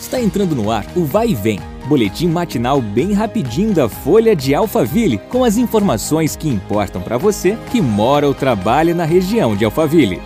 Está entrando no ar o Vai e Vem, boletim matinal bem rapidinho da Folha de Alphaville, com as informações que importam para você que mora ou trabalha na região de Alphaville.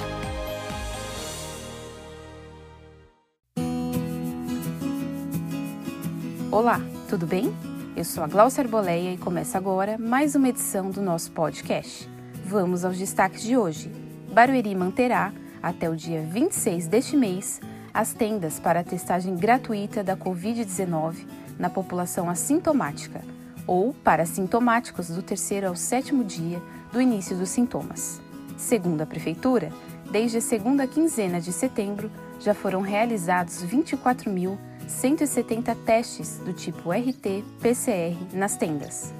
Olá, tudo bem? Eu sou a Glaucia Arboleia e começa agora mais uma edição do nosso podcast. Vamos aos destaques de hoje. Barueri manterá, até o dia 26 deste mês, as tendas para a testagem gratuita da Covid-19 na população assintomática ou para sintomáticos do terceiro ao sétimo dia do início dos sintomas. Segundo a Prefeitura, desde a segunda quinzena de setembro já foram realizados 24.170 testes do tipo RT-PCR nas tendas.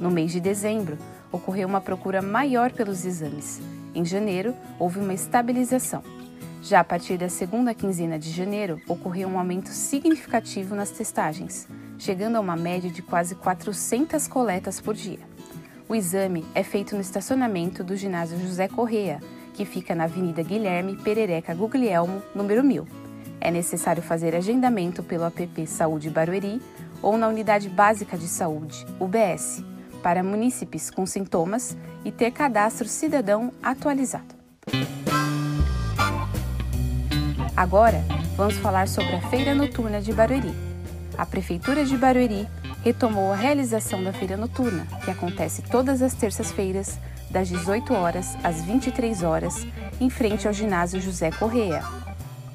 No mês de dezembro, ocorreu uma procura maior pelos exames. Em janeiro, houve uma estabilização. Já a partir da segunda quinzena de janeiro, ocorreu um aumento significativo nas testagens, chegando a uma média de quase 400 coletas por dia. O exame é feito no estacionamento do ginásio José Correa, que fica na Avenida Guilherme Perereca Guglielmo, número 1000. É necessário fazer agendamento pelo app Saúde Barueri ou na Unidade Básica de Saúde, UBS, para munícipes com sintomas e ter cadastro cidadão atualizado. Agora, vamos falar sobre a Feira Noturna de Barueri. A Prefeitura de Barueri retomou a realização da Feira Noturna, que acontece todas as terças-feiras, das 18 horas às 23 horas, em frente ao ginásio José Correa,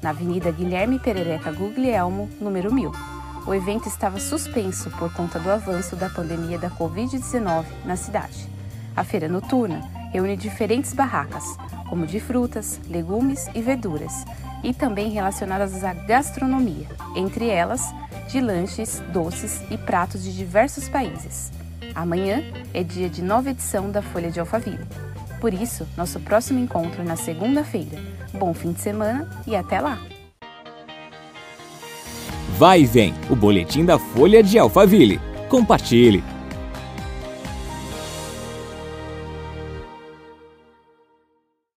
na Avenida Guilherme Perereca Guglielmo, número 1000. O evento estava suspenso por conta do avanço da pandemia da Covid-19 na cidade. A feira noturna reúne diferentes barracas, como de frutas, legumes e verduras, e também relacionadas à gastronomia, entre elas de lanches, doces e pratos de diversos países. Amanhã é dia de nova edição da Folha de Alphaville. Por isso, nosso próximo encontro é na segunda-feira. Bom fim de semana e até lá! Vai e vem, o boletim da Folha de Alphaville. Compartilhe!